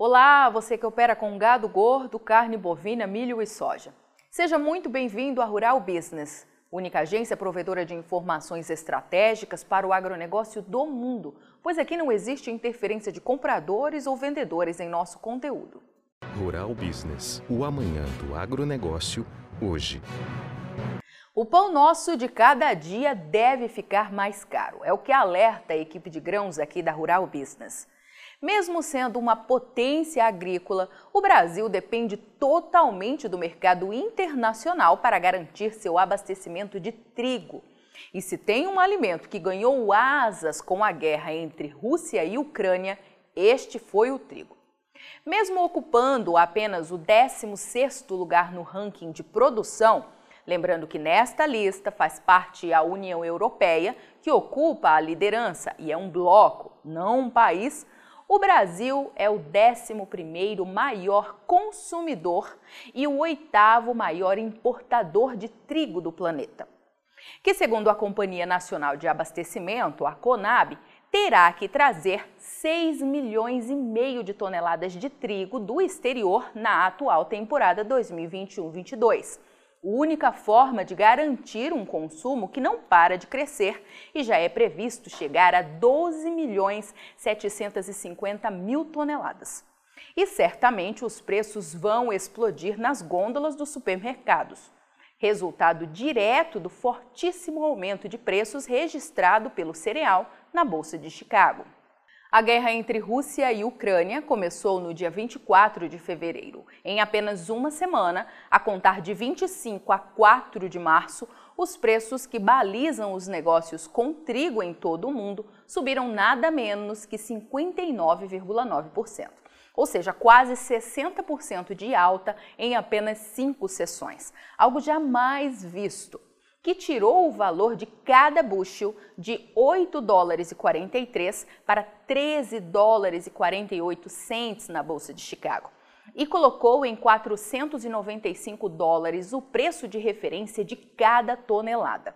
Olá, você que opera com gado gordo, carne bovina, milho e soja. Seja muito bem-vindo à Rural Business, única agência provedora de informações estratégicas para o agronegócio do mundo, pois aqui não existe interferência de compradores ou vendedores em nosso conteúdo. Rural Business, o amanhã do agronegócio, hoje. O pão nosso de cada dia deve ficar mais caro. É o que alerta a equipe de grãos aqui da Rural Business. Mesmo sendo uma potência agrícola, o Brasil depende totalmente do mercado internacional para garantir seu abastecimento de trigo. E se tem um alimento que ganhou asas com a guerra entre Rússia e Ucrânia, este foi o trigo. Mesmo ocupando apenas o 16º lugar no ranking de produção, lembrando que nesta lista faz parte a União Europeia, que ocupa a liderança e é um bloco, não um país, o Brasil é o 11º maior consumidor e o oitavo maior importador de trigo do planeta. Que, segundo a Companhia Nacional de Abastecimento, a CONAB, terá que trazer 6 milhões e meio de toneladas de trigo do exterior na atual temporada 2021-22 única forma de garantir um consumo que não para de crescer e já é previsto chegar a 12 milhões 750 mil toneladas. E certamente os preços vão explodir nas gôndolas dos supermercados, resultado direto do fortíssimo aumento de preços registrado pelo cereal na Bolsa de Chicago. A guerra entre Rússia e Ucrânia começou no dia 24 de fevereiro. Em apenas uma semana, a contar de 25 a 4 de março, os preços que balizam os negócios com trigo em todo o mundo subiram nada menos que 59,9%. Ou seja, quase 60% de alta em apenas cinco sessões, algo jamais visto que tirou o valor de cada bushel de 8 dólares e 43 para 13 dólares e 48 cents na bolsa de Chicago e colocou em 495 dólares o preço de referência de cada tonelada.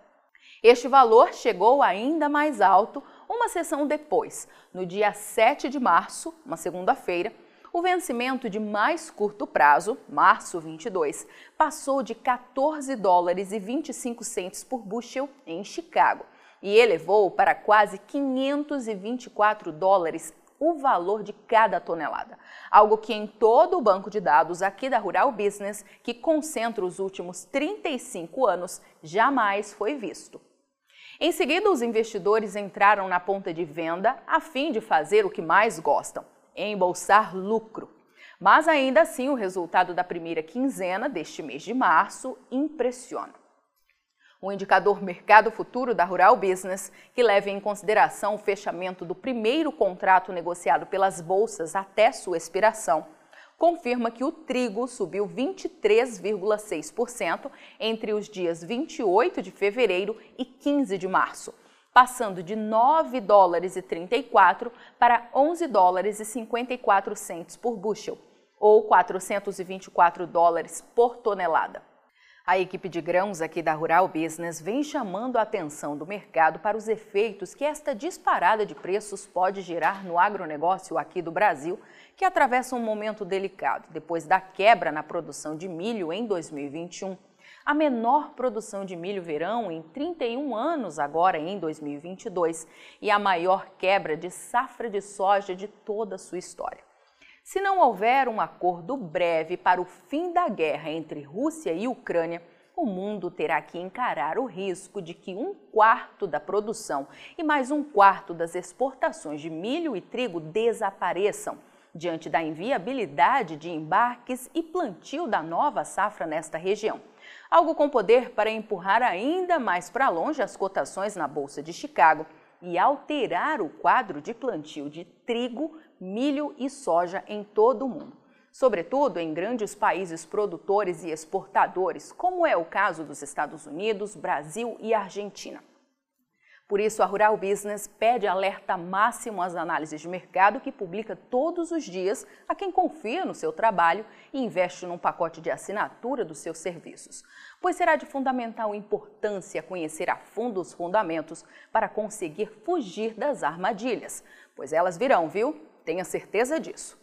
Este valor chegou ainda mais alto uma sessão depois, no dia 7 de março, uma segunda-feira, o vencimento de mais curto prazo, março 22, passou de 14 dólares e 25 centes por bushel em Chicago e elevou para quase 524 dólares o valor de cada tonelada. Algo que em todo o banco de dados aqui da Rural Business, que concentra os últimos 35 anos, jamais foi visto. Em seguida, os investidores entraram na ponta de venda a fim de fazer o que mais gostam, embolsar lucro. Mas ainda assim, o resultado da primeira quinzena deste mês de março impressiona. O indicador Mercado Futuro da Rural Business, que leva em consideração o fechamento do primeiro contrato negociado pelas bolsas até sua expiração, confirma que o trigo subiu 23,6% entre os dias 28 de fevereiro e 15 de março, passando de 9 dólares e 34 para 11 dólares e 54 centos por bushel, ou 424 dólares por tonelada. A equipe de grãos aqui da Rural Business vem chamando a atenção do mercado para os efeitos que esta disparada de preços pode gerar no agronegócio aqui do Brasil, que atravessa um momento delicado depois da quebra na produção de milho em 2021 a menor produção de milho verão em 31 anos agora em 2022 e a maior quebra de safra de soja de toda a sua história. Se não houver um acordo breve para o fim da guerra entre Rússia e Ucrânia, o mundo terá que encarar o risco de que um quarto da produção e mais um quarto das exportações de milho e trigo desapareçam diante da inviabilidade de embarques e plantio da nova safra nesta região algo com poder para empurrar ainda mais para longe as cotações na Bolsa de Chicago e alterar o quadro de plantio de trigo, milho e soja em todo o mundo, sobretudo em grandes países produtores e exportadores, como é o caso dos Estados Unidos, Brasil e Argentina. Por isso, a Rural Business pede alerta máximo às análises de mercado que publica todos os dias a quem confia no seu trabalho e investe num pacote de assinatura dos seus serviços, pois será de fundamental importância conhecer a fundo os fundamentos para conseguir fugir das armadilhas, pois elas virão, viu? Tenha certeza disso.